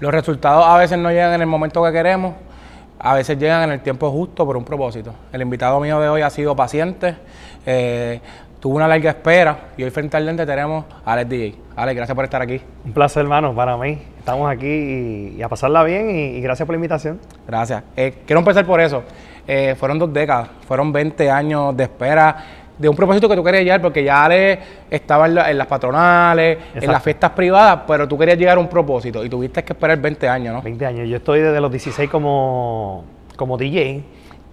Los resultados a veces no llegan en el momento que queremos, a veces llegan en el tiempo justo por un propósito. El invitado mío de hoy ha sido paciente, eh, tuvo una larga espera y hoy frente al lente tenemos a Alex DJ. Alex, gracias por estar aquí. Un placer, hermano, para mí. Estamos aquí y, a pasarla bien y, gracias por la invitación. Gracias. Eh, quiero empezar por eso. Eh, fueron dos décadas, fueron 20 años de espera de un propósito que tú querías llegar, porque ya Ale estaba en, las patronales, en las fiestas privadas, pero tú querías llegar a un propósito y tuviste que esperar 20 años, ¿no? 20 años. Yo estoy desde los 16 como, como DJ,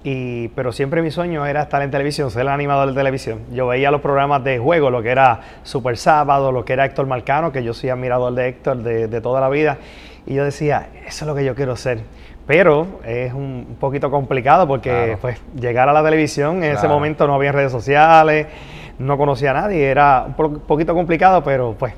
y, pero siempre mi sueño era estar en televisión, ser el animador de televisión. Yo veía los programas de juego, lo que era Super Sábado, lo que era Héctor Marcano, que yo soy admirador de Héctor de, de toda la vida, y yo decía, eso es lo que yo quiero ser. Pero es un poquito complicado porque pues llegar a la televisión en ese momento no había redes sociales, no conocía a nadie, era un poquito complicado, pero pues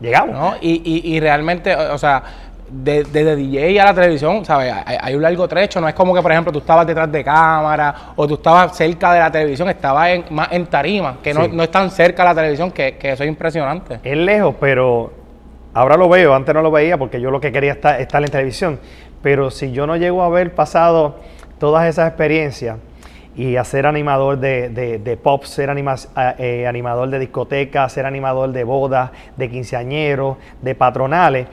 llegamos. Y, y, realmente, o sea, desde de DJ a la televisión, ¿sabes? Hay, un largo trecho, no es como que, por ejemplo, tú estabas detrás de cámara o tú estabas cerca de la televisión, estabas en, más en tarima, que no, no es tan cerca la televisión, que, que eso es impresionante. Es lejos, pero ahora lo veo, antes no lo veía porque yo lo que quería estar, estar en televisión pero si yo no llego a haber pasado todas esas experiencias y a ser animador de, pop, ser eh, animador de discoteca, ser animador de bodas, de quinceañeros, de patronales,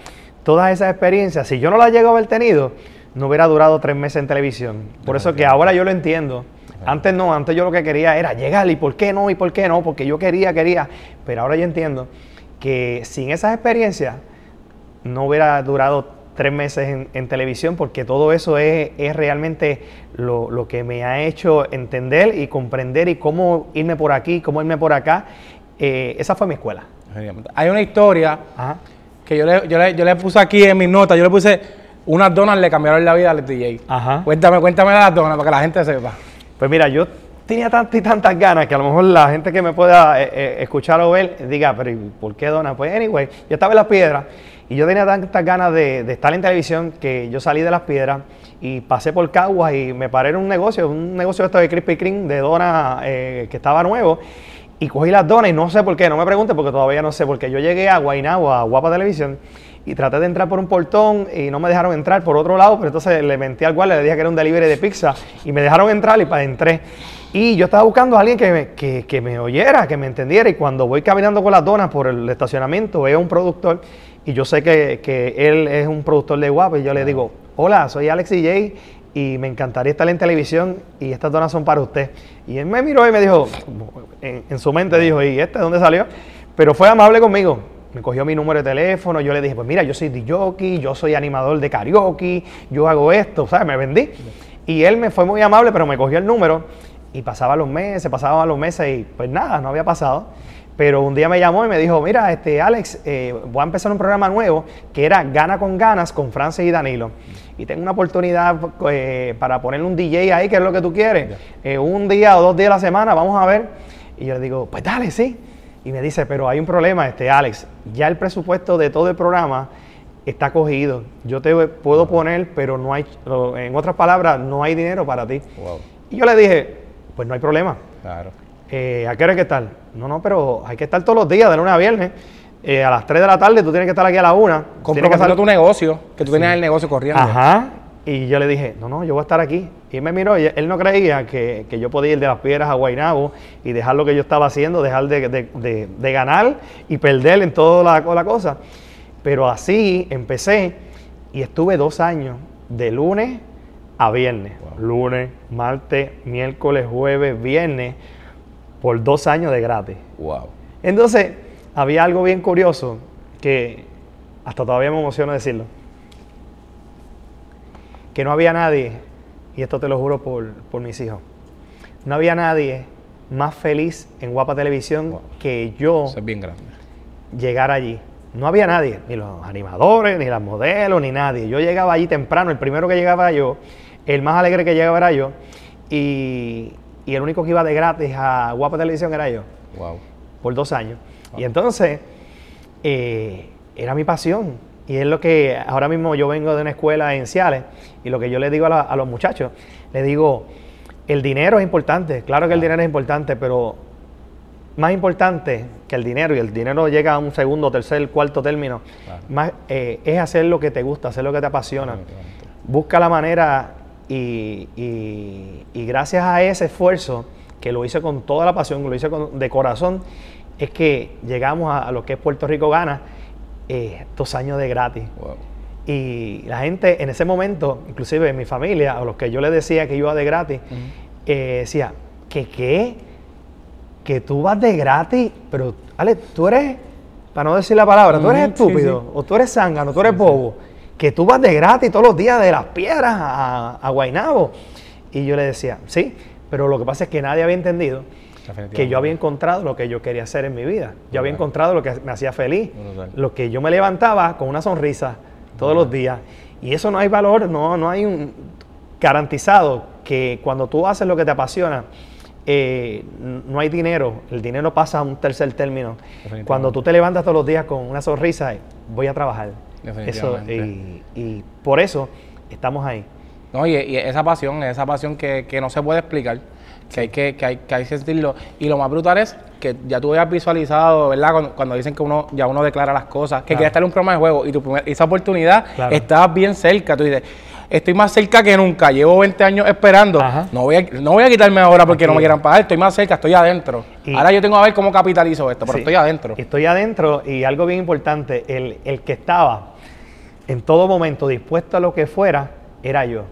todas esas experiencias, si yo no las llego a haber tenido, no hubiera durado tres meses en televisión. Por eso que ahora yo lo entiendo. Antes no, antes yo lo que quería era llegar y por qué no, y por qué no, porque yo quería, quería. Pero ahora yo entiendo que sin esas experiencias no hubiera durado tres meses en, televisión, porque todo eso es, realmente lo, que me ha hecho entender y comprender y cómo irme por aquí, cómo irme por acá. Eh, esa fue mi escuela. Hay una historia que yo le, yo, le, yo le puse aquí en mis notas, yo le puse unas donas le cambiaron la vida al DJ. Ajá. Cuéntame, cuéntame las donas para que la gente sepa. Pues mira, yo tenía tantas y tantas ganas que a lo mejor la gente que me pueda eh, eh, escuchar o ver diga, pero ¿por qué donas? Pues anyway, yo estaba en las piedras y yo tenía tantas ganas de, estar en televisión que yo salí de las piedras y pasé por Caguas y me paré en un negocio, un negocio esto de Crispy Cream de dona eh, que estaba nuevo. Y cogí las donas y no sé por qué, no me pregunte porque todavía no sé, porque yo llegué a Guaynabo, a Guapa Televisión, y traté de entrar por un portón y no me dejaron entrar por otro lado, pero entonces le menté al guardia, le dije que era un delivery de pizza y me dejaron entrar y para entré. Y yo estaba buscando a alguien que me, que me oyera, que me entendiera y cuando voy caminando con las donas por el estacionamiento veo un productor y yo sé que, que él es un productor de guapo y yo le digo, hola, soy Alex DJ y me encantaría estar en televisión y estas donas son para usted. Y él me miró y me dijo, en, su mente dijo, ¿y este de dónde salió? Pero fue amable conmigo. Me cogió mi número de teléfono, yo le dije, pues mira, yo soy DJ, yo soy animador de karaoke, yo hago esto, ¿sabes? Me vendí. Y él me fue muy amable, pero me cogió el número y pasaba los meses, pasaban los meses y pues nada, no había pasado. Pero un día me llamó y me dijo, mira, este, Alex, eh, voy a empezar un programa nuevo que era Gana con Ganas con Francis y Danilo. Y tengo una oportunidad eh, para ponerle un DJ ahí, que es lo que tú quieres. Eh, un día o dos días a la semana, vamos a ver. Y yo le digo, pues dale, sí. Y me dice, pero hay un problema, este, Alex, ya el presupuesto de todo el programa está cogido. Yo te puedo poner, pero no hay, en otras palabras, no hay dinero para ti. Y yo le dije, pues no hay problema. Claro. Eh, ¿a qué hora hay que estar? No, no, pero hay que estar todos los días, de lunes a viernes. Eh, a las 3 de la tarde tú tienes que estar aquí a la 1. Comprometiendo tu negocio, que tú tenías el negocio corriendo. Ajá. Y yo le dije, no, no, yo voy a estar aquí. Y me miró y él no creía que, yo podía ir de las piedras a Guaynabo y dejar lo que yo estaba haciendo, dejar de, ganar y perder en toda la, la, cosa. Pero así empecé y estuve dos años, de lunes a viernes. Lunes, martes, miércoles, jueves, viernes por dos años de gratis. Wow. Entonces, había algo bien curioso que hasta todavía me emociona decirlo. Que no había nadie, y esto te lo juro por, mis hijos, no había nadie más feliz en Guapa Televisión que yo es bien grande. llegar allí. No había nadie, ni los animadores, ni las modelos, ni nadie. Yo llegaba allí temprano, el primero que llegaba yo, el más alegre que llegaba era yo, y, y el único que iba de gratis a Guapa Televisión era yo. Wow. Por dos años. Y entonces, eh, era mi pasión. Y es lo que ahora mismo yo vengo de una escuela en Ciales y lo que yo le digo a, los muchachos, le digo, el dinero es importante, claro que el dinero es importante, pero más importante que el dinero, y el dinero llega a un segundo, tercer, cuarto término, más, eh, es hacer lo que te gusta, hacer lo que te apasiona. Busca la manera y, y, gracias a ese esfuerzo, que lo hice con toda la pasión, que lo hice de corazón, es que llegamos a, lo que es Puerto Rico Gana, eh, dos años de gratis. Y la gente en ese momento, inclusive mi familia, a los que yo les decía que iba de gratis, eh, decía, ¿que qué? Que tú vas de gratis, pero, Ale, tú eres, para no decir la palabra, tú eres estúpido, o tú eres zángano, tú eres bobo, que tú vas de gratis todos los días de las piedras a, a Guainabo. Y yo le decía, sí, pero lo que pasa es que nadie había entendido que yo había encontrado lo que yo quería hacer en mi vida. Yo había encontrado lo que me hacía feliz, lo que yo me levantaba con una sonrisa todos los días. Y eso no hay valor, no, no hay un garantizado que cuando tú haces lo que te apasiona, eh, no hay dinero, el dinero pasa a un tercer término. Cuando tú te levantas todos los días con una sonrisa, voy a trabajar. Eso, y, por eso estamos ahí. No, y, esa pasión, esa pasión que, que no se puede explicar que, hay que, que, hay, que sentirlo. Y lo más brutal es que ya tú habías visualizado, ¿verdad? Cuando, dicen que uno ya uno declara las cosas, que quieres estar en un programa de juego y tu esa oportunidad estaba bien cerca. Tú dices, estoy más cerca que nunca, llevo 20 años esperando, no voy, a, no voy a quitarme ahora porque no me quieran pagar, estoy más cerca, estoy adentro. ahora yo tengo que ver cómo capitalizo esto, pero estoy adentro. Estoy adentro y algo bien importante, el, el que estaba en todo momento dispuesto a lo que fuera, era yo.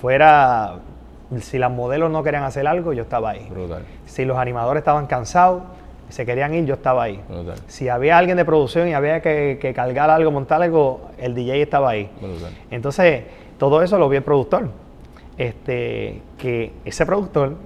Fuera si las modelos no querían hacer algo, yo estaba ahí. Si los animadores estaban cansados, se querían ir, yo estaba ahí. Si había alguien de producción y había que, cargar algo, montar algo, el DJ estaba ahí. Entonces, todo eso lo vi el productor. Este, que ese productor,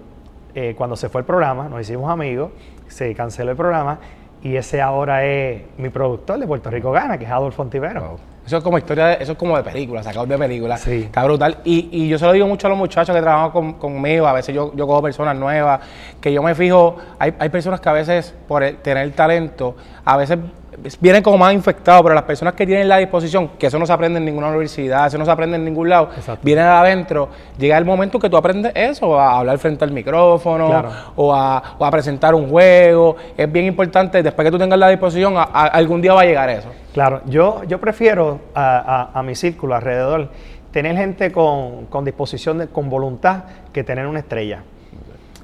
eh, cuando se fue el programa, nos hicimos amigos, se canceló el programa y ese ahora es mi productor de Puerto Rico Gana, que es Adolfo Ontivero. Eso es como historia, de, eso es como de película, sacado de película. Sí. Está brutal. Y, y, yo se lo digo mucho a los muchachos que trabajan conmigo, a veces yo, yo cojo personas nuevas, que yo me fijo, hay, hay personas que a veces por tener talento, a veces vienen como más infectados, pero las personas que tienen la disposición, que eso no se aprende en ninguna universidad, eso no se aprende en ningún lado, vienen adentro, llega el momento que tú aprendes eso, a hablar frente al micrófono o, a, presentar un juego. Es bien importante, después que tú tengas la disposición, algún día va a llegar eso. Claro, yo, yo prefiero a, mi círculo alrededor tener gente con, disposición, con voluntad, que tener una estrella.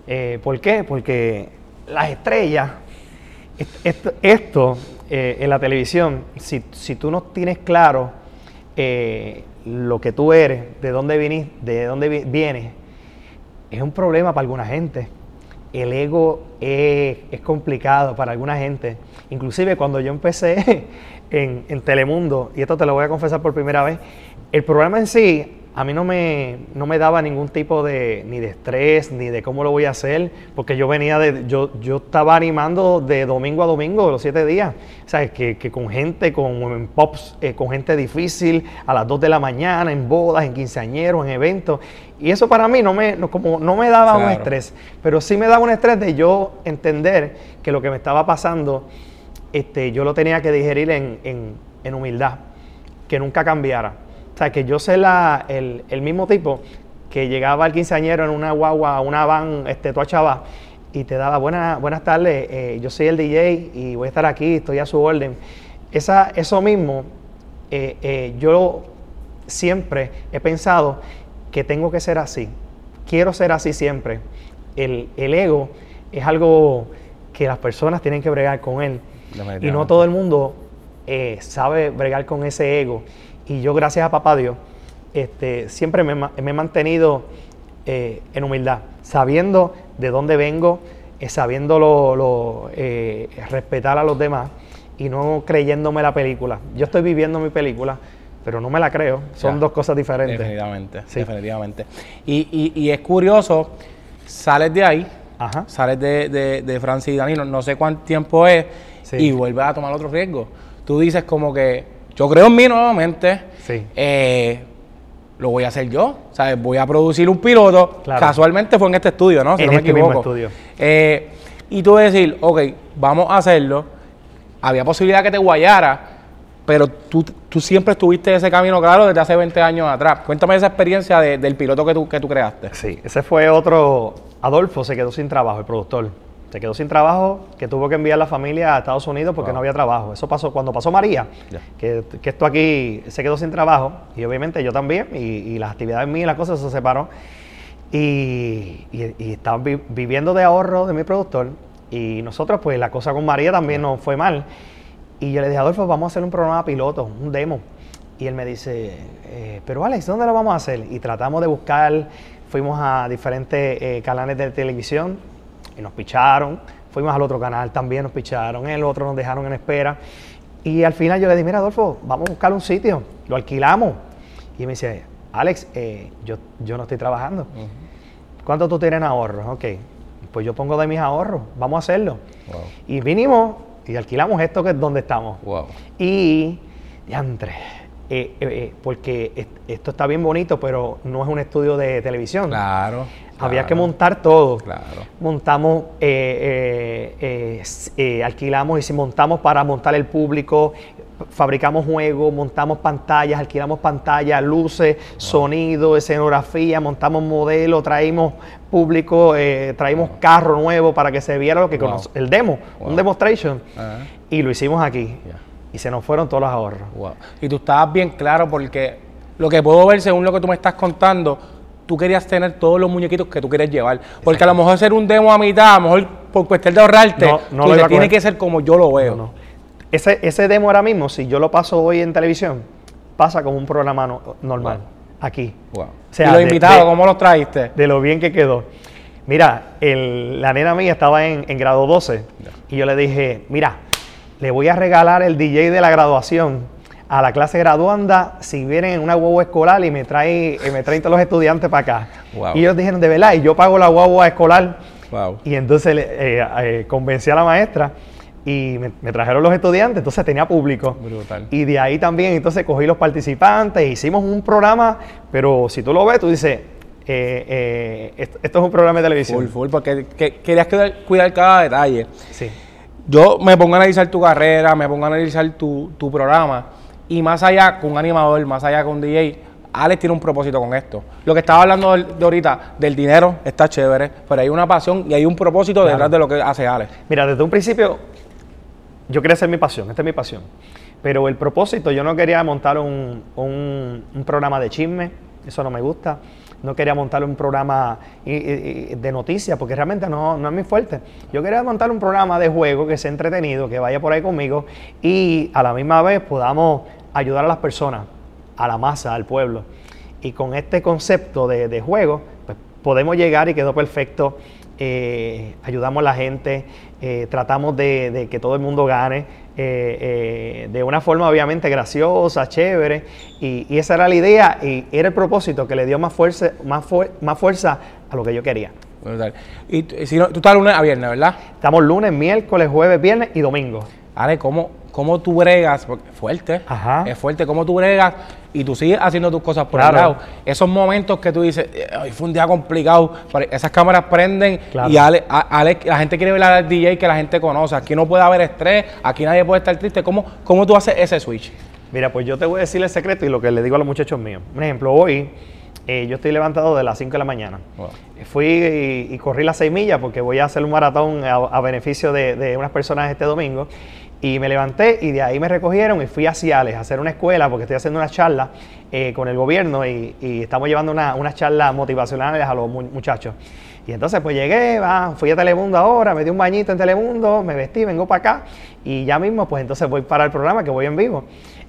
Eh, ¿Por qué? Porque las estrellas, esto eh, en la televisión, si, tú no tienes claro eh, lo que tú eres, de dónde vienes, de dónde vienes, es un problema para alguna gente. El ego es, complicado para alguna gente. Inclusive cuando yo empecé en, en Telemundo, y esto te lo voy a confesar por primera vez, el programa en sí a mí no me, no me daba ningún tipo de ni de estrés ni de cómo lo voy a hacer, porque yo venía de, yo, yo estaba animando de domingo a domingo, los siete días, ¿sabes? Que, que con gente, con pops, eh, con gente difícil, a las dos de la mañana, en bodas, en quinceañeros, en eventos, y eso para mí no me, como, no me daba un estrés, pero sí me daba un estrés de yo entender que lo que me estaba pasando, este, yo lo tenía que digerir en, en, en humildad, que nunca cambiara o sea, que yo sé la, el, mismo tipo que llegaba al quinceañero en una guagua, una van, este, toda chava, y te daba buenas, buenas tardes, eh, yo soy el DJ y voy a estar aquí, estoy a su orden. Esa, eso mismo, eh, eh, yo siempre he pensado que tengo que ser así. Quiero ser así siempre. El, el ego es algo que las personas tienen que bregar con él. Y no todo el mundo sabe bregar con ese ego. Y yo, gracias a papá Dios, este, siempre me, he mantenido eh, en humildad, sabiendo de dónde vengo, eh, sabiendo lo, eh, respetar a los demás y no creyéndome la película. Yo estoy viviendo mi película, pero no me la creo. Son dos cosas diferentes. Definitivamente, definitivamente. Y, y, es curioso, sales de ahí, sales de, de, de Francis y Danilo, no sé cuánto tiempo es, y vuelves a tomar otro riesgo. Tú dices como que yo creo en mí nuevamente. Sí. Eh, lo voy a hacer yo. ¿sabes? Voy a producir un piloto. Casualmente fue en este estudio, ¿no? Si en no me este equivoco. Mismo estudio. Eh, y tú decir, ok, vamos a hacerlo. Había posibilidad que te guayara, pero tú, tú siempre estuviste ese camino claro desde hace 20 años atrás. Cuéntame esa experiencia del piloto que tú, que tú creaste. Sí, ese fue otro. Adolfo se quedó sin trabajo, el productor. Se quedó sin trabajo, que tuvo que enviar la familia a Estados Unidos porque no había trabajo. Eso pasó cuando pasó María, que, esto aquí se quedó sin trabajo y obviamente yo también y, las actividades mías y las cosas se separaron y, y, estaba viviendo de ahorro de mi productor y nosotros pues la cosa con María también nos fue mal y yo le dije, Adolfo, vamos a hacer un programa piloto, un demo. Y él me dice, eh, pero Alex, ¿dónde lo vamos a hacer? Y tratamos de buscar, fuimos a diferentes eh, canales de televisión, y nos picharon. Fuimos al otro canal, también nos picharon. El otro nos dejaron en espera. Y al final yo le dije, mira, Adolfo, vamos a buscar un sitio. Lo alquilamos. Y me dice, Alex, eh, yo, yo no estoy trabajando. ¿Cuánto tú tienes en ahorros? Ok, pues yo pongo de mis ahorros. Vamos a hacerlo. Y vinimos y alquilamos esto que es donde estamos. Wow. Y, diantre, eh, eh, porque esto está bien bonito, pero no es un estudio de televisión. Claro. Había que montar todo. Claro. Montamos, eh, eh, eh, alquilamos y si montamos para montar el público, fabricamos juegos, montamos pantallas, alquilamos pantallas, luces, sonido, escenografía, montamos modelos, traímos público, traímos carro nuevo para que se viera lo que el demo, un demonstration. Y lo hicimos aquí. Y se nos fueron todos los ahorros. Y tú estabas bien claro porque lo que puedo ver según lo que tú me estás contando, tú querías tener todos los muñequitos que tú quieres llevar. Porque a lo mejor hacer un demo a mitad, a lo mejor por cuestión de ahorrarte, no, no tiene que ser como yo lo veo. ese, ese demo ahora mismo, si yo lo paso hoy en televisión, pasa como un programa normal. Aquí. ¿Y los invitados, cómo los traíste? De lo bien que quedó. Mira, la nena mía estaba en, grado 12 y yo le dije, mira, le voy a regalar el DJ de la graduación a la clase graduanda si vienen en una guagua escolar y me traen, me traen todos los estudiantes para acá. Y ellos dijeron, de verdad, y yo pago la guagua escolar. Y entonces eh, eh, convencí a la maestra y me, trajeron los estudiantes, entonces tenía público. Y de ahí también, entonces cogí los participantes, hicimos un programa, pero si tú lo ves, tú dices, eh, esto, es un programa de televisión. Full, full, porque querías cuidar, cada detalle. Sí. Yo me pongo a analizar tu carrera, me pongo a analizar tu, tu programa y más allá con un animador, más allá con un DJ, Alex tiene un propósito con esto. Lo que estaba hablando de ahorita, del dinero, está chévere, pero hay una pasión y hay un propósito detrás de lo que hace Alex. Mira, desde un principio, yo quería hacer mi pasión, esta es mi pasión. Pero el propósito, yo no quería montar un, un programa de chisme, eso no me gusta no quería montar un programa de noticias, porque realmente no, no es mi fuerte. Yo quería montar un programa de juego que sea entretenido, que vaya por ahí conmigo y a la misma vez podamos ayudar a las personas, a la masa, al pueblo. Y con este concepto de, juego, pues podemos llegar y quedó perfecto. Eh, ayudamos a la gente, eh, tratamos de, que todo el mundo gane eh, de una forma obviamente graciosa, chévere, y, esa era la idea y era el propósito que le dio más fuerza, más, más fuerza a lo que yo quería. Y si no, tú estás lunes a viernes, ¿verdad? Estamos lunes, miércoles, jueves, viernes y domingo. Ale, ¿cómo, cómo tú bregas? Porque fuerte, es fuerte, ¿cómo tú bregas? Y tú sigues haciendo tus cosas por el lado. Esos momentos que tú dices, hoy fue un día complicado, esas cámaras prenden y Ale, la gente quiere ver al DJ que la gente conoce. Aquí no puede haber estrés, aquí nadie puede estar triste. ¿Cómo, cómo tú haces ese switch? Mira, pues yo te voy a decir el secreto y lo que le digo a los muchachos míos. Un ejemplo, hoy eh, yo estoy levantado de las 5 de la mañana. Fui y, corrí las 6 millas porque voy a hacer un maratón a, beneficio de, de, unas personas este domingo. Y me levanté y de ahí me recogieron y fui a Ciales a hacer una escuela porque estoy haciendo una charla eh, con el gobierno y, estamos llevando unas una charlas motivacionales a los muchachos. Y entonces pues llegué, fui a Telemundo ahora, me di un bañito en Telemundo, me vestí, vengo para acá y ya mismo pues entonces voy para el programa que voy en vivo.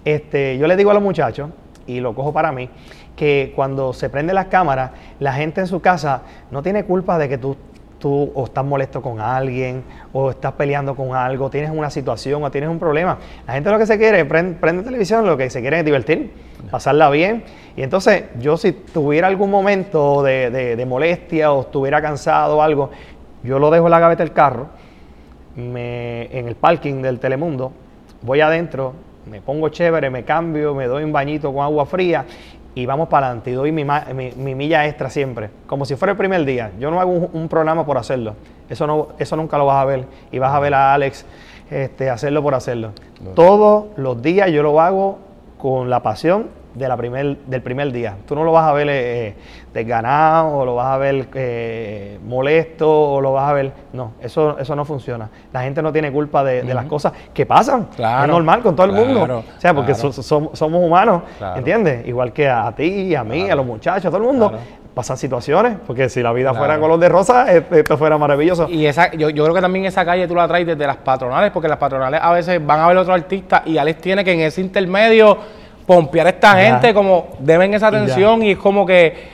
Este, yo le digo a los muchachos, y lo cojo para mí, que cuando se prenden las cámaras, la gente en su casa no tiene culpa de que tú tú o estás molesto con alguien o estás peleando con algo, tienes una situación o tienes un problema. La gente lo que se quiere, prende, prende televisión, lo que se quiere es divertir, pasarla bien. Y entonces yo si tuviera algún momento de, molestia o estuviera cansado o algo, yo lo dejo en la gaveta del carro, me, en el parking del Telemundo, voy adentro, me pongo chévere, me cambio, me doy un bañito con agua fría y vamos para adelante y doy mi, milla extra siempre, como si fuera el primer día. Yo no hago un, programa por hacerlo, eso, no, eso nunca lo vas a ver y vas a ver a Alex este, hacerlo por hacerlo. Todos los días yo lo hago con la pasión de la primer, del primer día. Tú no lo vas a ver eh, desganado, o lo vas a ver eh, molesto, o lo vas a ver... No, eso, eso no funciona. La gente no tiene culpa de, las cosas que pasan. es normal con todo el mundo. O sea, porque somos humanos, ¿entiendes? Igual que a, ti, a mí, a los muchachos, a todo el mundo pasan situaciones, porque si la vida fuera color de rosa, esto fuera maravilloso. Y esa, yo, yo, creo que también esa calle tú la traes desde las patronales, porque las patronales a veces van a ver otro artista y Alex tiene que en ese intermedio pompear a esta gente, como deben esa atención y, es como que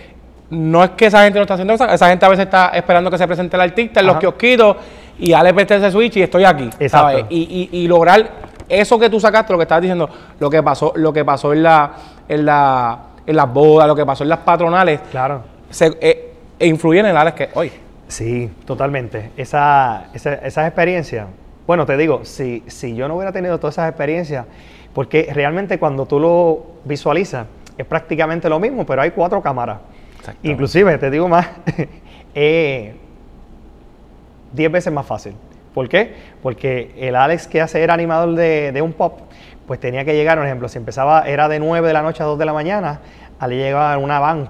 no es que esa gente no está haciendo eso, esa gente a veces está esperando que se presente el artista en los kiosquitos y Alex preste ese switch y estoy aquí, ¿sabes? Y, y, y, lograr eso que tú sacaste, lo que estabas diciendo, lo que pasó, lo que pasó en la, en la en las bodas, lo que pasó en las patronales, claro. se, eh, e influyen en áreas que hoy. Sí, totalmente. Esa, esa, esas experiencias, bueno, te digo, si, si yo no hubiera tenido todas esas experiencias, porque realmente cuando tú lo visualizas, es prácticamente lo mismo, pero hay cuatro cámaras. Inclusive, te digo más, eh, diez veces más fácil. ¿Por qué? Porque el Alex que hace era animador de, de un pop, pues tenía que llegar, por ejemplo, si empezaba, era de 9 de la noche a 2 de la mañana, allí llegaba una van,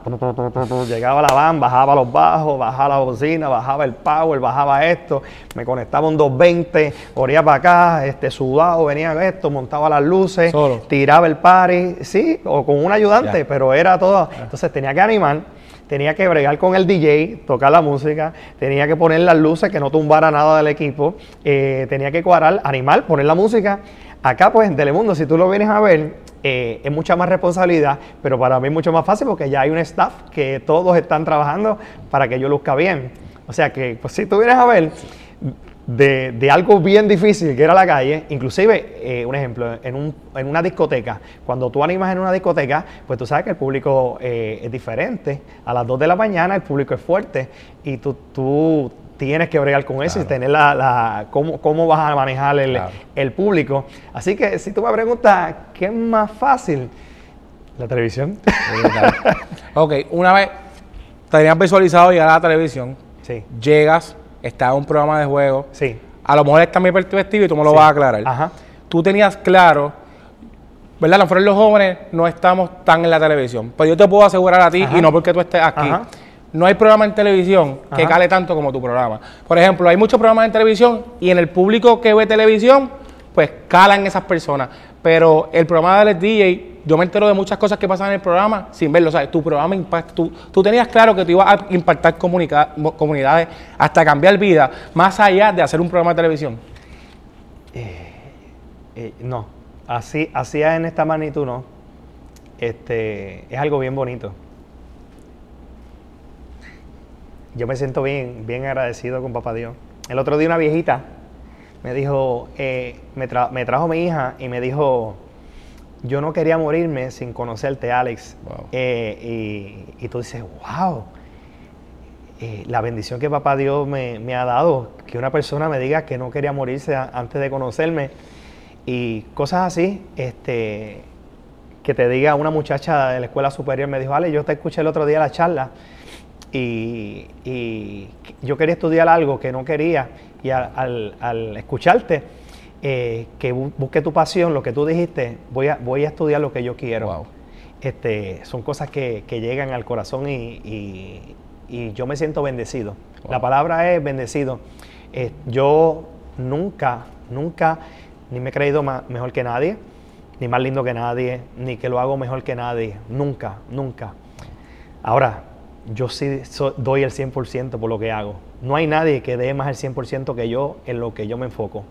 llegaba la van, bajaba los bajos, bajaba la bocina, bajaba el power, bajaba esto, me conectaba un 220, corría para acá, este sudado, venía esto, montaba las luces, tiraba el party, sí, o con un ayudante, pero era todo. Entonces tenía que animar tenía que bregar con el DJ, tocar la música, tenía que poner las luces que no tumbara nada del equipo, eh, tenía que cuadrar, animar, poner la música Acá, pues, en Telemundo, si tú lo vienes a ver, eh, es mucha más responsabilidad, pero para mí es mucho más fácil porque ya hay un staff que todos están trabajando para que yo luzca bien. O sea que, pues, si tú vienes a ver de, algo bien difícil que era la calle, inclusive, eh, un ejemplo, en, una discoteca, cuando tú animas en una discoteca, pues tú sabes que el público eh, es diferente. A las 2 de la mañana el público es fuerte y tú tienes que bregar con eso y tener la, la cómo, cómo, vas a manejar el, el, público. Así que si tú me preguntas, ¿qué es más fácil? La televisión. ok, una vez tenías visualizado llegar a la televisión, sí. llegas, está en un programa de juego, sí. a lo mejor está mi perspectiva y tú me lo vas a aclarar. Ajá. Tú tenías claro, ¿verdad? A lo mejor los jóvenes no estamos tan en la televisión, pero yo te puedo asegurar a ti, y no porque tú estés aquí, Ajá no hay programa en televisión que cale tanto como tu programa. Por ejemplo, hay muchos programas en televisión y en el público que ve televisión, pues calan esas personas. Pero el programa de DJ, yo me entero de muchas cosas que pasan en el programa sin verlo. O sea, tu programa impacta. Tú, tenías claro que te ibas a impactar comunidades hasta cambiar vida, más allá de hacer un programa de televisión. Eh, eh, no, así, así en esta magnitud no. Este, es algo bien bonito yo me siento bien, bien agradecido con Papá Dios. El otro día una viejita me dijo, eh, me, trajo mi hija y me dijo, yo no quería morirme sin conocerte, Alex. Eh, y, tú dices, wow, eh, la bendición que Papá Dios me, me, ha dado, que una persona me diga que no quería morirse antes de conocerme. Y cosas así, este, que te diga una muchacha de la escuela superior, me dijo, Alex, yo te escuché el otro día la charla y, yo quería estudiar algo que no quería y al, escucharte, eh, que busque tu pasión, lo que tú dijiste, voy a, voy a estudiar lo que yo quiero. Este, son cosas que, llegan al corazón y, yo me siento bendecido. La palabra es bendecido. Eh, yo nunca, nunca, ni me he creído mejor que nadie, ni más lindo que nadie, ni que lo hago mejor que nadie. Nunca, nunca. Ahora, yo sí doy el 100% por lo que hago. No hay nadie que dé más el 100% que yo en lo que yo me enfoco.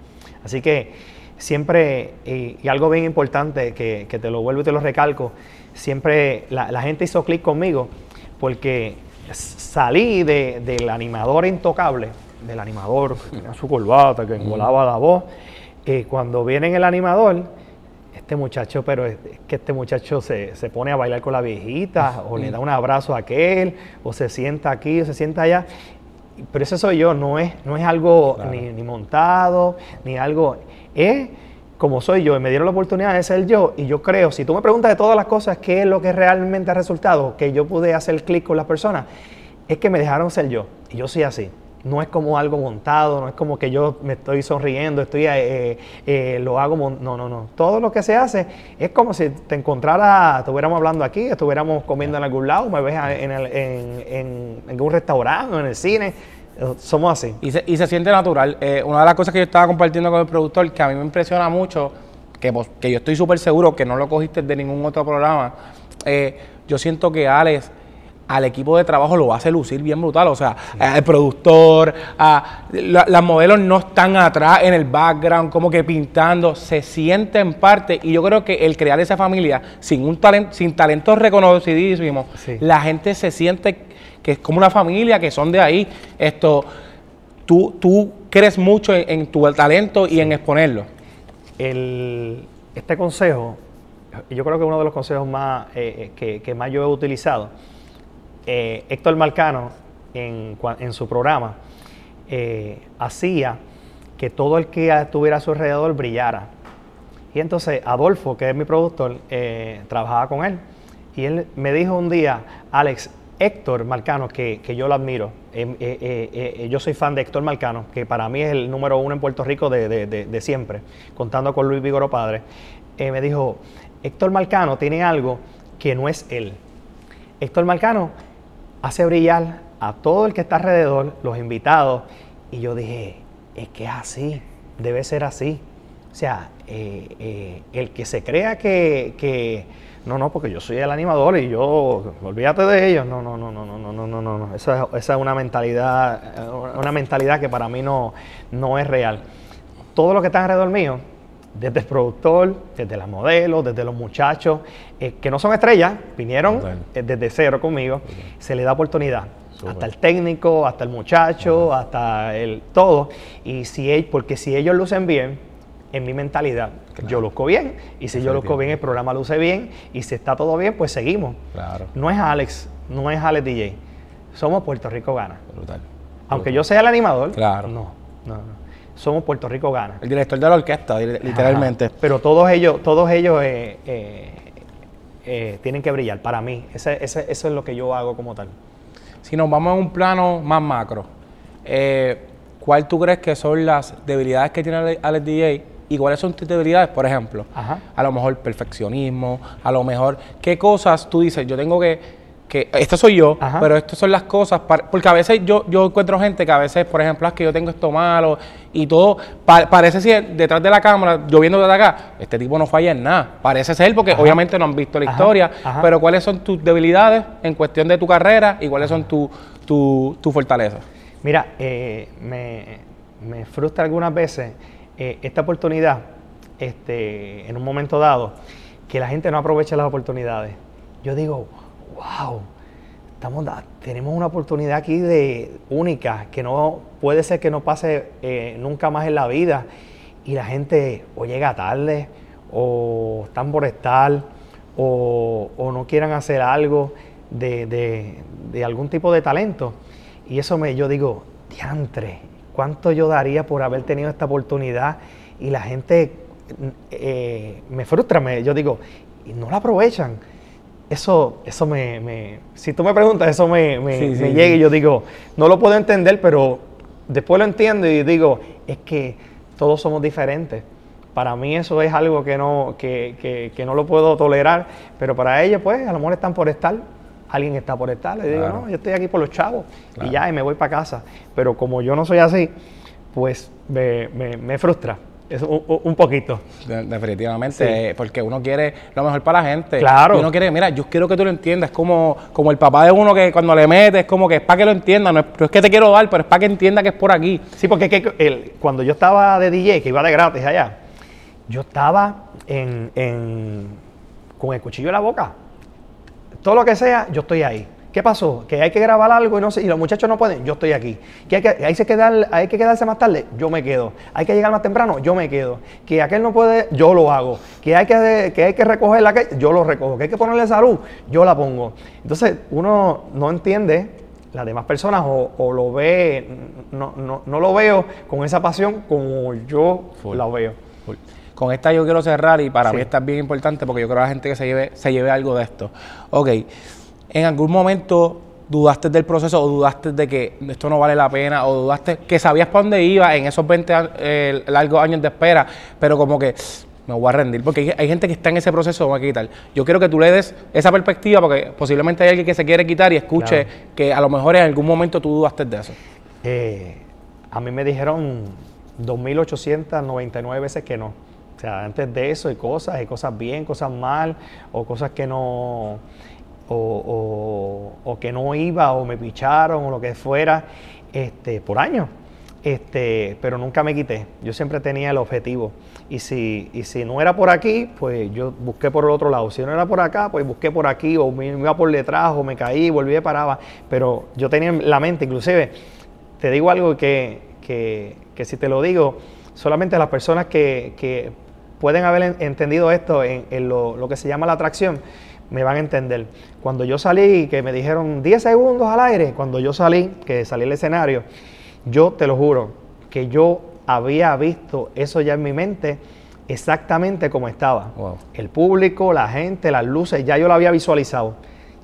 Así que siempre, y, algo bien importante que, te lo vuelvo y te lo recalco, siempre la, gente hizo clic conmigo porque salí del animador intocable, del animador que tenía su corbata, que volaba la voz. y cuando viene el animador, este muchacho, pero es, que este muchacho se, pone a bailar con la viejita, o le da un abrazo a aquel, o se sienta aquí, o se sienta allá. Pero ese soy yo, no es, no es algo ni, montado, ni algo. Es como soy yo, y me dieron la oportunidad de ser yo, y yo creo, si tú me preguntas de todas las cosas, ¿qué es lo que realmente ha resultado? Que yo pude hacer clic con las personas, es que me dejaron ser yo, y yo soy así. No es como algo montado, no es como que yo me estoy sonriendo, estoy eh, eh, lo hago, no, no, no. Todo lo que se hace es como si te encontrara, estuviéramos hablando aquí, estuviéramos comiendo en algún lado, me ves en, en, en, un restaurante en el cine. Somos así. Y se, y se siente natural. Eh, una de las cosas que yo estaba compartiendo con el productor, que a mí me impresiona mucho, que, que yo estoy súper seguro que no lo cogiste de ningún otro programa, yo siento que Alex al equipo de trabajo lo hace lucir bien brutal. O sea, el productor, las modelos no están atrás en el background, como que pintando, se siente en parte. Y yo creo que el crear esa familia sin un talento, sin talentos reconocidísimos, la gente se siente que es como una familia, que son de ahí. Esto, tú, tú crees mucho en, tu talento y en exponerlo. El, este consejo, yo creo que es uno de los consejos más eh, eh, que, que más yo he utilizado eh, Héctor Marcano, en, su programa, eh, hacía que todo el que estuviera a su alrededor brillara. Y entonces Adolfo, que es mi productor, eh, trabajaba con él. Y él me dijo un día, Alex, Héctor Marcano, que, yo lo admiro, yo soy fan de Héctor Marcano, que para mí es el número uno en Puerto Rico de, siempre, contando con Luis Vigoro Padre, me dijo, Héctor Marcano tiene algo que no es él. Héctor Marcano hace brillar a todo el que está alrededor, los invitados. Y yo dije, es que es así, debe ser así. O sea, eh, eh, el que se crea que, no, no, porque yo soy el animador y yo, olvídate de ellos. No, no, no, no, no, no, no, no, no. Esa, esa es una mentalidad, una mentalidad que para mí no, no es real. Todo lo que está alrededor mío desde el productor, desde las modelos, desde los muchachos, eh, que no son estrellas, vinieron eh, desde cero conmigo, se le da oportunidad. Hasta el técnico, hasta el muchacho, hasta el todo. Y si porque si ellos lucen bien, en mi mentalidad, yo luzco bien. Y si yo luzco bien, el programa luce bien. Y si está todo bien, pues seguimos. Claro. No es Alex, no es Alex DJ. Somos Puerto Rico Gana. Brutal. Aunque yo sea el animador, claro. no, no, no somos Puerto Rico Gana. El director de la orquesta, literalmente. Pero todos ellos, todos ellos eh, eh, eh, tienen que brillar, para mí. Ese, eso es lo que yo hago como tal. Si nos vamos a un plano más macro, ¿cuál tú crees que son las debilidades que tiene Alex DJ y cuáles son tus debilidades? Por ejemplo, a lo mejor perfeccionismo, a lo mejor, ¿qué cosas tú dices? Yo tengo que que esto soy yo, pero estas son las cosas, porque a veces yo, yo encuentro gente que a veces, por ejemplo, es que yo tengo esto malo y todo, parece ser detrás de la cámara, yo viendo desde acá, este tipo no falla en nada, parece ser porque obviamente no han visto la historia, pero ¿cuáles son tus debilidades en cuestión de tu carrera y cuáles son tus tu, tu fortalezas? Mira, eh, me, frustra algunas veces eh, esta oportunidad, este, en un momento dado, que la gente no aprovecha las oportunidades. Yo digo, wow, estamos, tenemos una oportunidad aquí de única, que no puede ser que no pase eh, nunca más en la vida. Y la gente o llega tarde, o están por estar, o, no quieran hacer algo de, algún tipo de talento. Y eso me, yo digo, diantre, ¿cuánto yo daría por haber tenido esta oportunidad? Y la gente eh, me frustra, me, yo digo, y no la aprovechan eso, eso me, si tú me preguntas, eso me, llega y yo digo, no lo puedo entender, pero después lo entiendo y digo, es que todos somos diferentes. Para mí eso es algo que no, que, no lo puedo tolerar, pero para ellos, pues, a lo mejor están por estar, alguien está por estar, le digo, no, yo estoy aquí por los chavos y ya, y me voy para casa. Pero como yo no soy así, pues me, me frustra. Es un, poquito. definitivamente, porque uno quiere lo mejor para la gente. Claro. Y uno quiere, mira, yo quiero que tú lo entiendas. Es como, como el papá de uno que cuando le metes, es como que es para que lo entienda. No es, que te quiero dar, pero es para que entienda que es por aquí. Sí, porque que el, cuando yo estaba de DJ, que iba de gratis allá, yo estaba en, en, con el cuchillo en la boca. Todo lo que sea, yo estoy ahí. ¿Qué pasó? Que hay que grabar algo y, no sé, y los muchachos no pueden, yo estoy aquí. Que hay que, hay, que quedar, hay que quedarse más tarde, yo me quedo. Hay que llegar más temprano, yo me quedo. Que aquel no puede, yo lo hago. Que hay que, que, hay que recoger la que yo lo recojo. Que hay que ponerle salud, yo la pongo. Entonces, uno no entiende las demás personas o, lo ve, no, no, no, lo veo con esa pasión como yo la veo. Con esta yo quiero cerrar y para mí esta es bien importante porque yo creo que la gente que se lleve, se lleve algo de esto. Ok en algún momento dudaste del proceso o dudaste de que esto no vale la pena o dudaste que sabías para dónde iba en esos 20 eh, largos años de espera, pero como que me voy a rendir, porque hay, gente que está en ese proceso, va a quitar. Yo quiero que tú le des esa perspectiva, porque posiblemente hay alguien que se quiere quitar y escuche que a lo mejor en algún momento tú dudaste de eso. Eh, a mí me dijeron 2.899 veces que no. O sea, antes de eso hay cosas, hay cosas bien, cosas mal, o cosas que no, o, que no iba, o me picharon, o lo que fuera, este, por años. Este, pero nunca me quité. Yo siempre tenía el objetivo. Y si, y si no era por aquí, pues yo busqué por el otro lado. Si no era por acá, pues busqué por aquí, o me iba por detrás, o me caí, volví y paraba. Pero yo tenía en la mente, inclusive, te digo algo que, que, que si te lo digo, solamente las personas que, que pueden haber entendido esto en, lo, que se llama la atracción, me van a entender. Cuando yo salí, que me dijeron 10 segundos al aire, cuando yo salí, que salí al escenario, yo te lo juro, que yo había visto eso ya en mi mente exactamente como estaba. El público, la gente, las luces, ya yo lo había visualizado.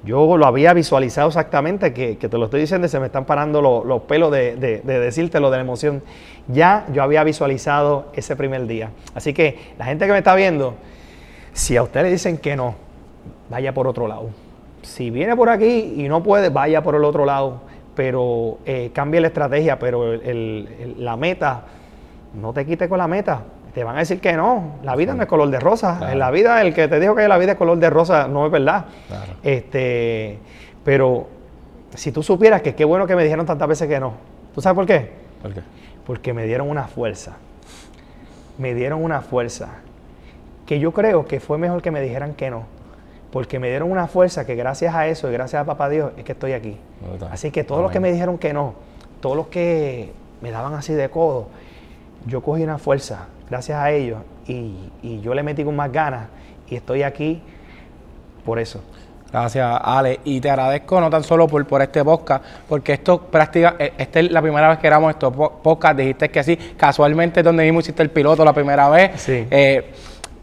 Yo lo había visualizado exactamente, que, te lo estoy diciendo y se me están parando los, pelos de, de, de decírtelo de la emoción. Ya yo había visualizado ese primer día. Así que la gente que me está viendo, si a usted le dicen que no, vaya por otro lado. Si viene por aquí y no puede, vaya por el otro lado. Pero eh, cambie la estrategia, pero la meta, no te quite con la meta te van a decir que no, la vida no es color de rosa. En la vida, el que te dijo que la vida es color de rosa no es verdad. Este, pero si tú supieras que qué bueno que me dijeron tantas veces que no. ¿Tú sabes por qué? ¿Por qué? Porque me dieron una fuerza. Me dieron una fuerza que yo creo que fue mejor que me dijeran que no. Porque me dieron una fuerza que gracias a eso y gracias a Papá Dios es que estoy aquí. Así que todos los que me dijeron que no, todos los que me daban así de codo, yo cogí una fuerza gracias a ellos y, yo le metí con más ganas y estoy aquí por eso. Gracias, Ale. Y te agradezco no tan solo por, por este podcast, porque esto práctica, eh, esta es la primera vez que grabamos estos podcast. Dijiste que sí, casualmente donde mismo hiciste el piloto la primera vez. Sí. Eh,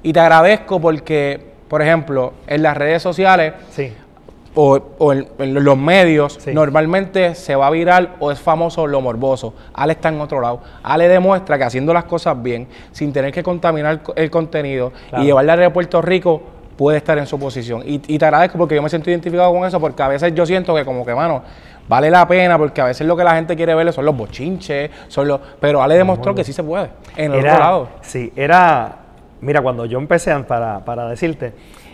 y te agradezco porque, por ejemplo, en las redes sociales, sí o, en, los medios, normalmente se va a viral o es famoso lo morboso. Ale está en otro lado. Ale demuestra que haciendo las cosas bien, sin tener que contaminar el contenido y llevarle a Puerto Rico, puede estar en su posición. Y, te agradezco porque yo me siento identificado con eso, porque a veces yo siento que como que, mano, vale la pena, porque a veces lo que la gente quiere ver son los bochinches, son los... Pero Ale demostró que sí se puede, en el otro lado. Sí, era... Mira, cuando yo empecé, para, para decirte,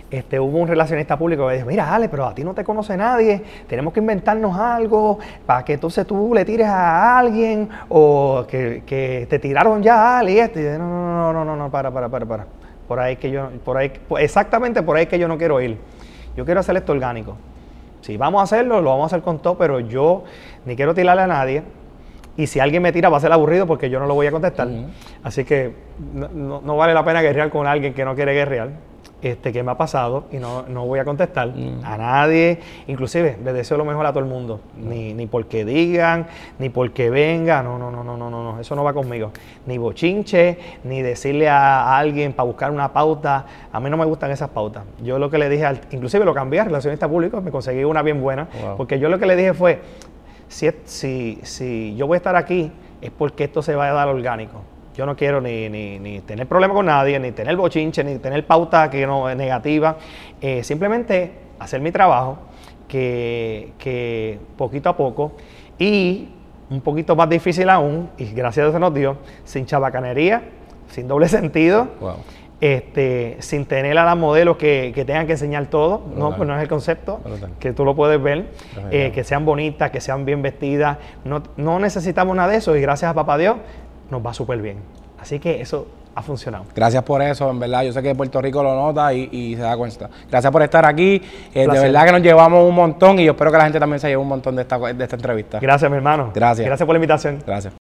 este, hubo un relacionista público que dijo, mira, Ale, pero a ti no te conoce nadie, tenemos que inventarnos algo para que entonces tú le tires a alguien o que, te tiraron ya Ale y este. no, no, no, no, no, para, para, para, para. Por ahí que yo, por ahí, exactamente por ahí que yo no quiero ir. Yo quiero hacer esto orgánico. Si vamos a hacerlo, lo vamos a hacer con todo, pero yo ni quiero tirarle a nadie. Y si alguien me tira va a ser aburrido porque yo no lo voy a contestar. Así que no, no, vale la pena guerrear con alguien que no quiere guerrear este, que me ha pasado y no, voy a contestar mm. a nadie. Inclusive le deseo lo mejor a todo el mundo. Ni, ni porque digan, ni porque venga. No, no, no, no, no, no, no. Eso no va conmigo. Ni bochinche, ni decirle a, alguien para buscar una pauta. A mí no me gustan esas pautas. Yo lo que le dije, al, inclusive lo cambié a relacionista público, me conseguí una bien buena. Porque yo lo que le dije fue, si, si, si yo voy a estar aquí, es porque esto se va a dar orgánico. Yo no quiero ni, ni, tener problema con nadie, ni tener bochinche, ni tener pauta que no es negativa. Eh, simplemente hacer mi trabajo, que, poquito a poco, y un poquito más difícil aún, y gracias a Dios se nos dio, sin chabacanería, sin doble sentido. Este, sin tener a las modelos que, tengan que enseñar todo, no, pues no es el concepto, que tú lo puedes ver, eh, que sean bonitas, que sean bien vestidas, no, no necesitamos nada de eso y gracias a papá Dios nos va súper bien. Así que eso ha funcionado. Gracias por eso, en verdad. Yo sé que Puerto Rico lo nota y, se da cuenta. Gracias por estar aquí. Eh, de verdad que nos llevamos un montón y yo espero que la gente también se lleve un montón de esta, de esta entrevista. Gracias, mi hermano. Gracias. Gracias por la invitación. Gracias.